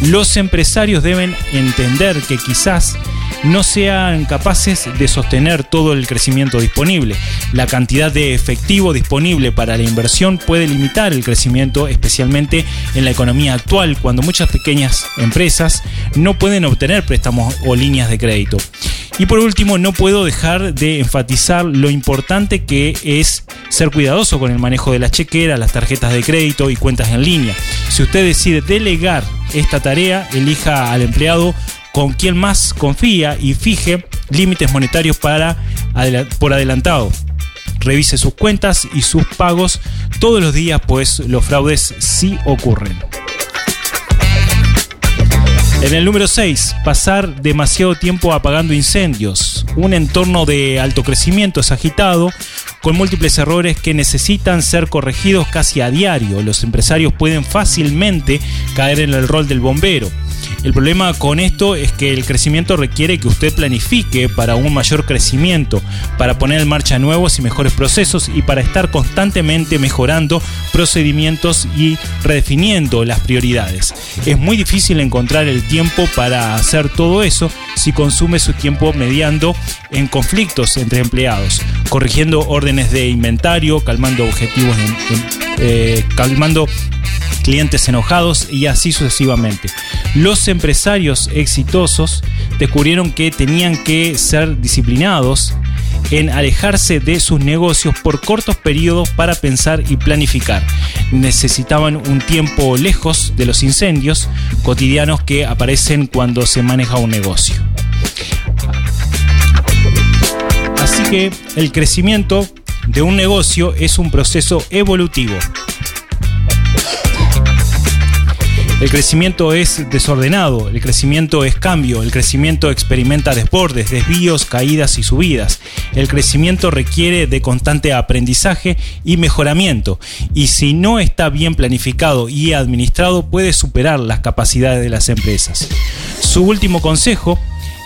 Los empresarios deben entender que quizás no sean capaces de sostener todo el crecimiento disponible. La cantidad de efectivo disponible para la inversión puede limitar el crecimiento, especialmente en la economía actual, cuando muchas pequeñas empresas no pueden obtener préstamos o líneas de crédito. Y por último, no puedo dejar de enfatizar lo importante que es ser cuidadoso con el manejo de la chequera, las tarjetas de crédito y cuentas en línea. Si usted decide delegar esta tarea, elija al empleado con quien más confía y fije límites monetarios para, por adelantado. Revise sus cuentas y sus pagos todos los días, pues los fraudes sí ocurren. En el número 6, pasar demasiado tiempo apagando incendios. Un entorno de alto crecimiento es agitado, con múltiples errores que necesitan ser corregidos casi a diario. Los empresarios pueden fácilmente caer en el rol del bombero. El problema con esto es que el crecimiento requiere que usted planifique para un mayor crecimiento, para poner en marcha nuevos y mejores procesos y para estar constantemente mejorando procedimientos y redefiniendo las prioridades. Es muy difícil encontrar el tiempo para hacer todo eso si consume su tiempo mediando en conflictos entre empleados, corrigiendo órdenes de inventario, calmando objetivos, eh, calmando clientes enojados y así sucesivamente. Los empresarios exitosos descubrieron que tenían que ser disciplinados en alejarse de sus negocios por cortos periodos para pensar y planificar. Necesitaban un tiempo lejos de los incendios cotidianos que aparecen cuando se maneja un negocio. Así que el crecimiento de un negocio es un proceso evolutivo El crecimiento es desordenado, el crecimiento es cambio, el crecimiento experimenta desbordes, desvíos, caídas y subidas. El crecimiento requiere de constante aprendizaje y mejoramiento, y si no está bien planificado y administrado puede superar las capacidades de las empresas. Su último consejo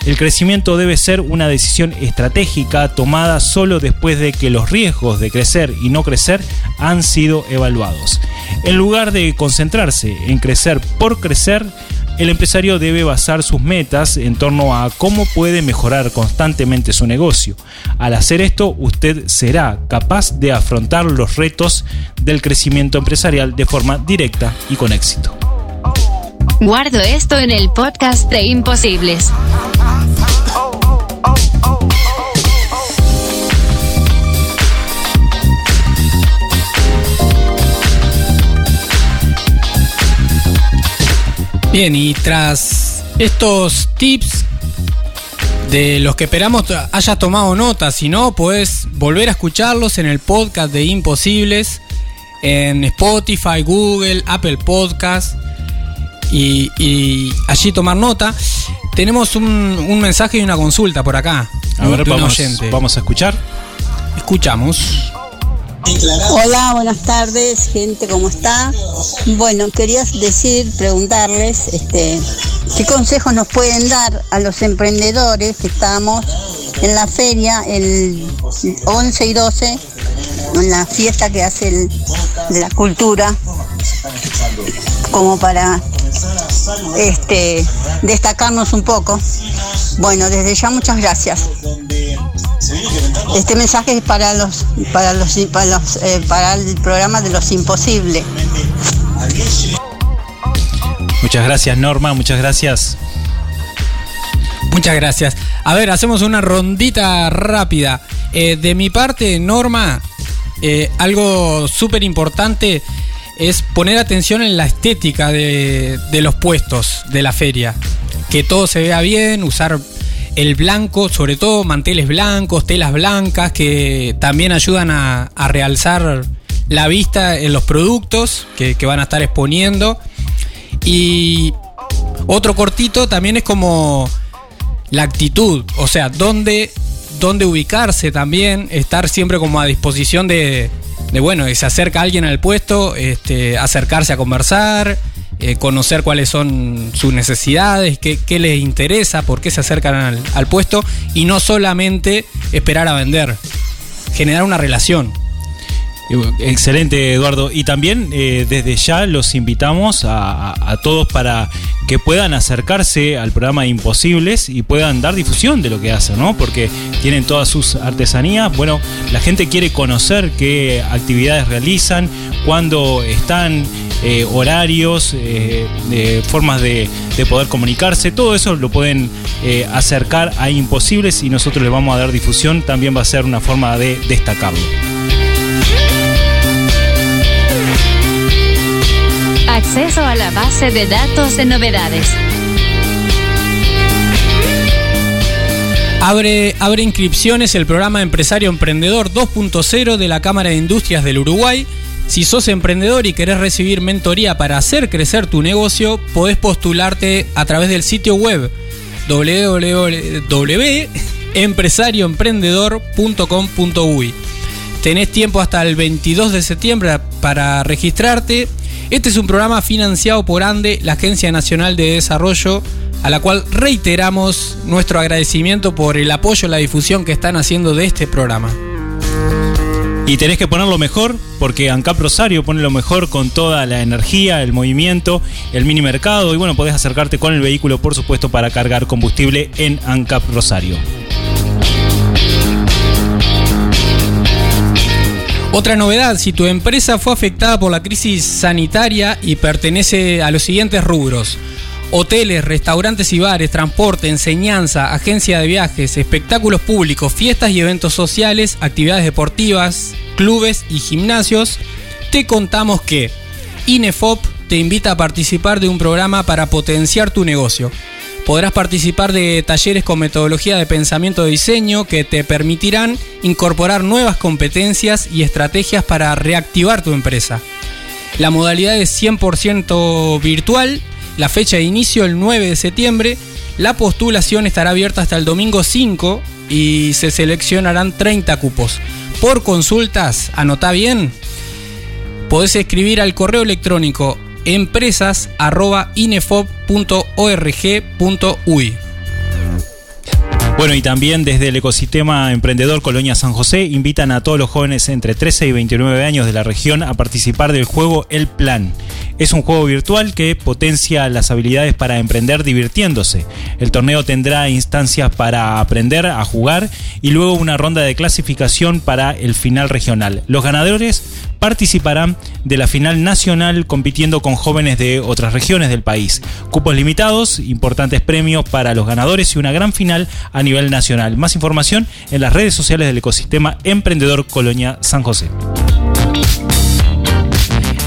el crecimiento debe ser una decisión estratégica tomada solo después de que los riesgos de crecer y no crecer han sido evaluados. En lugar de concentrarse en crecer por crecer, el empresario debe basar sus metas en torno a cómo puede mejorar constantemente su negocio. Al hacer esto, usted será capaz de afrontar los retos del crecimiento empresarial de forma directa y con éxito.
Guardo esto en el podcast de Imposibles.
Bien, y tras estos tips de los que esperamos hayas tomado nota, si no, puedes volver a escucharlos en el podcast de Imposibles, en Spotify, Google, Apple Podcast y, allí tomar nota. Tenemos un, mensaje y una consulta por acá.
A ver, vamos, vamos a escuchar.
Escuchamos.
Hola, buenas tardes, gente, ¿cómo está? Bueno, quería decir, preguntarles, este, ¿qué consejos nos pueden dar a los emprendedores que estamos en la feria el 11 y 12, en la fiesta que hace el- de la cultura, como para este, destacarnos un poco. Bueno, desde ya muchas gracias. Este mensaje es para los para los para los eh, para el programa de los imposibles.
Muchas gracias, Norma. Muchas gracias.
Muchas gracias. A ver, hacemos una rondita rápida. Eh, de mi parte, Norma, eh, algo súper importante es poner atención en la estética de, de los puestos de la feria. Que todo se vea bien, usar el blanco, sobre todo manteles blancos, telas blancas, que también ayudan a, a realzar la vista en los productos que, que van a estar exponiendo. Y otro cortito también es como la actitud, o sea, dónde, dónde ubicarse también, estar siempre como a disposición de, de bueno, se acerca alguien al puesto, este, acercarse a conversar, eh, conocer cuáles son sus necesidades, qué, qué les interesa, por qué se acercan al, al puesto y no solamente esperar a vender, generar una relación.
Excelente, Eduardo. Y también eh, desde ya los invitamos a, todos para que puedan acercarse al programa Imposibles y puedan dar difusión de lo que hacen, ¿no? Porque tienen todas sus artesanías. Bueno, la gente quiere conocer qué actividades realizan, cuándo están, eh, horarios, eh, formas de, de poder comunicarse. Todo eso lo pueden eh, acercar a Imposibles y nosotros les vamos a dar difusión. También va a ser una forma de destacarlo.
Acceso a la base de datos de novedades.
Abre, abre inscripciones el programa Empresario Emprendedor 2.0 de la Cámara de Industrias del Uruguay. Si sos emprendedor y querés recibir mentoría para hacer crecer tu negocio, podés postularte a través del sitio web www.empresarioemprendedor.com.uy. Tenés tiempo hasta el 22 de septiembre para registrarte. Este es un programa financiado por ANDE, la Agencia Nacional de Desarrollo, a la cual reiteramos nuestro agradecimiento por el apoyo y la difusión que están haciendo de este programa.
Y tenés que ponerlo mejor porque ANCAP Rosario pone lo mejor con toda la energía, el movimiento, el mini mercado y bueno, podés acercarte con el vehículo por supuesto para cargar combustible en ANCAP Rosario.
Otra novedad, si tu empresa fue afectada por la crisis sanitaria y pertenece a los siguientes rubros. Hoteles, restaurantes y bares, transporte, enseñanza, agencia de viajes, espectáculos públicos, fiestas y eventos sociales, actividades deportivas, clubes y gimnasios, te contamos que INEFOP te invita a participar de un programa para potenciar tu negocio. Podrás participar de talleres con metodología de pensamiento de diseño que te permitirán incorporar nuevas competencias y estrategias para reactivar tu empresa. La modalidad es 100% virtual, la fecha de inicio el 9 de septiembre, la postulación estará abierta hasta el domingo 5 y se seleccionarán 30 cupos. Por consultas, anota bien, podés escribir al correo electrónico empresas.inefop.org.uy.
Bueno, y también desde el ecosistema emprendedor Colonia San José invitan a todos los jóvenes entre 13 y 29 años de la región a participar del juego El Plan. Es un juego virtual que potencia las habilidades para emprender divirtiéndose. El torneo tendrá instancias para aprender a jugar y luego una ronda de clasificación para el final regional. Los ganadores participarán de la final nacional compitiendo con jóvenes de otras regiones del país. Cupos limitados, importantes premios para los ganadores y una gran final a nacional. Más información en las redes sociales del ecosistema Emprendedor Colonia San José.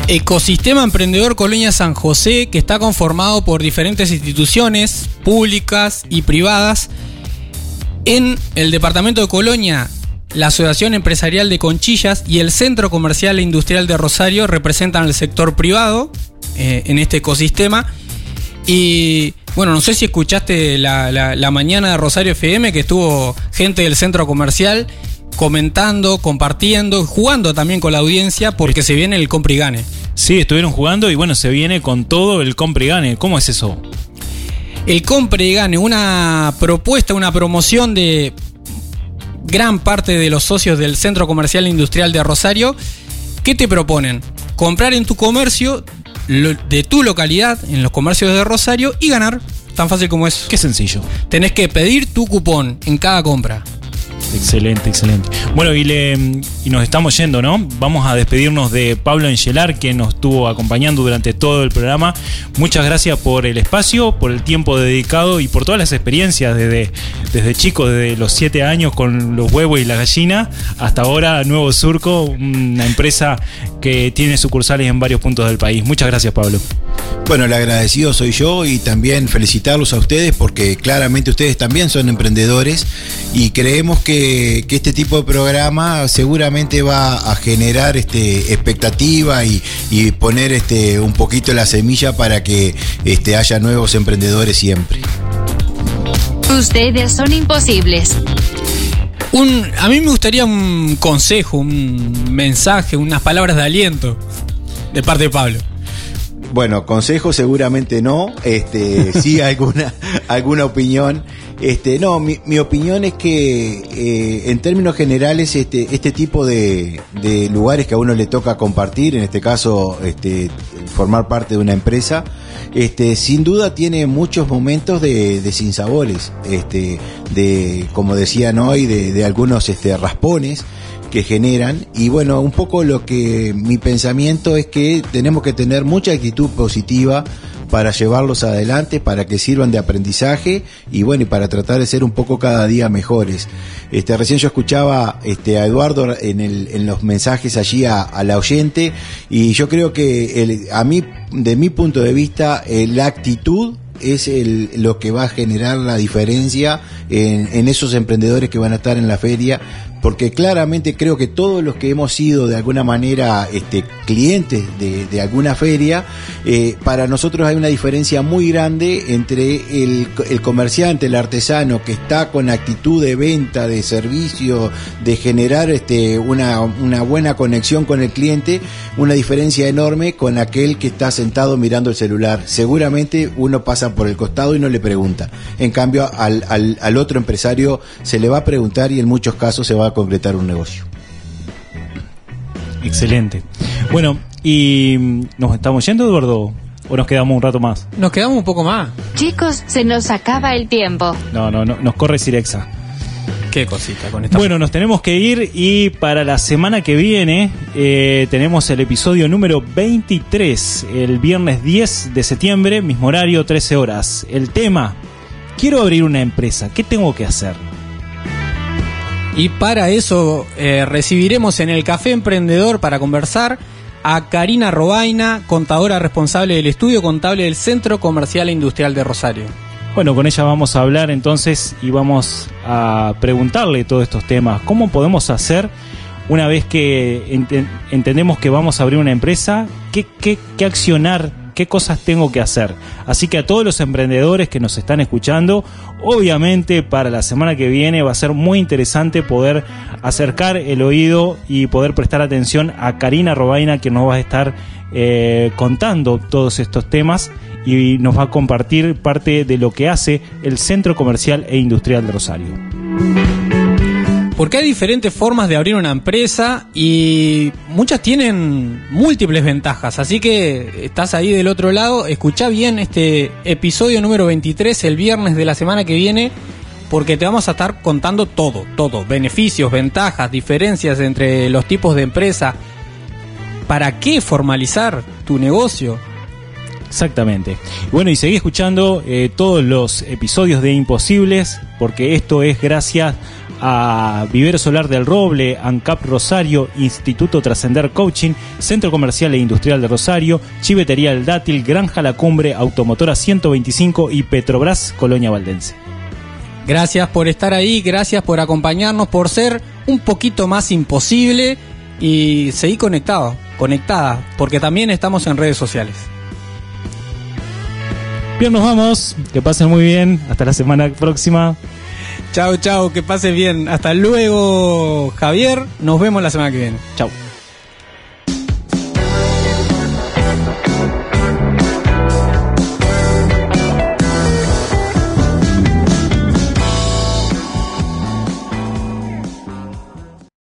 Ecosistema Emprendedor Colonia San José, que está conformado por diferentes instituciones públicas y privadas. En el departamento de Colonia, la Asociación Empresarial de Conchillas y el Centro Comercial e Industrial de Rosario representan al sector privado eh, en este ecosistema. Y bueno, no sé si escuchaste la, la- la mañana de Rosario FM, que estuvo gente del centro comercial comentando, compartiendo, jugando también con la audiencia, porque se viene el compra y gane.
Sí, estuvieron jugando y bueno, se viene con todo el compra y gane. ¿Cómo es eso?
El compre y gane, una propuesta, una promoción de gran parte de los socios del Centro Comercial Industrial de Rosario, ¿qué te proponen? Comprar en tu comercio lo- de tu localidad, en los comercios de Rosario, y ganar. Tan fácil como eso.
Qué sencillo.
Tenés que pedir tu cupón en cada compra.
Excelente, excelente. Bueno, y, le, y nos estamos yendo, ¿no? Vamos a despedirnos de Pablo Engelar, que nos estuvo acompañando durante todo el programa. Muchas gracias por el espacio, por el tiempo dedicado y por todas las experiencias desde, desde chico, desde los siete años con los huevos y la gallina, hasta ahora Nuevo Surco, una empresa que tiene sucursales en varios puntos del país. Muchas gracias, Pablo.
Bueno, el agradecido soy yo y también felicitarlos a ustedes porque claramente ustedes también son emprendedores y creemos que, que este tipo de programa seguramente va a generar este, expectativa y, y poner este, un poquito la semilla para que este, haya nuevos emprendedores siempre.
Ustedes son imposibles.
Un, a mí me gustaría un consejo, un mensaje, unas palabras de aliento de parte de Pablo.
Bueno, consejo seguramente no, este, sí alguna, alguna opinión. Este, no, mi, mi opinión es que eh, en términos generales este, este tipo de, de lugares que a uno le toca compartir, en este caso este, formar parte de una empresa, este, sin duda tiene muchos momentos de, de sinsabores, este, de, como decían hoy, de, de algunos este, raspones que generan y bueno, un poco lo que mi pensamiento es que tenemos que tener mucha actitud positiva para llevarlos adelante, para que sirvan de aprendizaje y bueno, y para tratar de ser un poco cada día mejores. Este, recién yo escuchaba este, a Eduardo en, el, en los mensajes allí a, la oyente y yo creo que el, a mí, de mi punto de vista, eh, la actitud es el, lo que va a generar la diferencia en, en esos emprendedores que van a estar en la feria porque claramente creo que todos los que hemos sido de alguna manera este, clientes de, de alguna feria, eh, para nosotros hay una diferencia muy grande entre el, comerciante, el artesano que está con actitud de venta, de servicio, de generar este, una, una buena conexión con el cliente, una diferencia enorme con aquel que está sentado mirando el celular. Seguramente uno pasa por el costado y no le pregunta. En cambio, al, al, al otro empresario se le va a preguntar y en muchos casos se va a concretar un negocio.
Excelente. Bueno, ¿y nos estamos yendo, Eduardo? ¿O nos quedamos un rato más?
Nos quedamos un poco más.
Chicos, se nos acaba el tiempo.
No, no, no nos corre Sirexa.
Qué cosita con esta.
Bueno, nos tenemos que ir y para la semana que viene eh, tenemos el episodio número 23, el viernes 10 de septiembre, mismo horario, 13 horas. El tema, quiero abrir una empresa, ¿qué tengo que hacer?
Y para eso eh, recibiremos en el Café Emprendedor para conversar a Karina Robaina, contadora responsable del estudio contable del Centro Comercial e Industrial de Rosario.
Bueno, con ella vamos a hablar entonces y vamos a preguntarle todos estos temas. ¿Cómo podemos hacer una vez que ent entendemos que vamos a abrir una empresa? ¿Qué, qué, qué accionar? ¿Qué cosas tengo que hacer? Así que a todos los emprendedores que nos están escuchando, obviamente para la semana que viene va a ser muy interesante poder acercar el oído y poder prestar atención a Karina Robaina que nos va a estar eh, contando todos estos temas y nos va a compartir parte de lo que hace el Centro Comercial e Industrial de Rosario.
Porque hay diferentes formas de abrir una empresa y muchas tienen múltiples ventajas. Así que estás ahí del otro lado, escucha bien este episodio número 23 el viernes de la semana que viene porque te vamos a estar contando todo, todo, beneficios, ventajas, diferencias entre los tipos de empresa. ¿Para qué formalizar tu negocio?
Exactamente. Bueno, y seguí escuchando eh, todos los episodios de Imposibles, porque esto es gracias a Vivero Solar del Roble, ANCAP Rosario, Instituto Trascender Coaching, Centro Comercial e Industrial de Rosario, Chivetería El Dátil, Granja La Cumbre, Automotora 125 y Petrobras Colonia Valdense.
Gracias por estar ahí, gracias por acompañarnos, por ser un poquito más imposible y seguir conectado, conectada, porque también estamos en redes sociales.
Bien, nos vamos. Que pasen muy bien. Hasta la semana próxima.
Chao, chao, que pases bien. Hasta luego, Javier. Nos vemos la semana que viene.
Chao.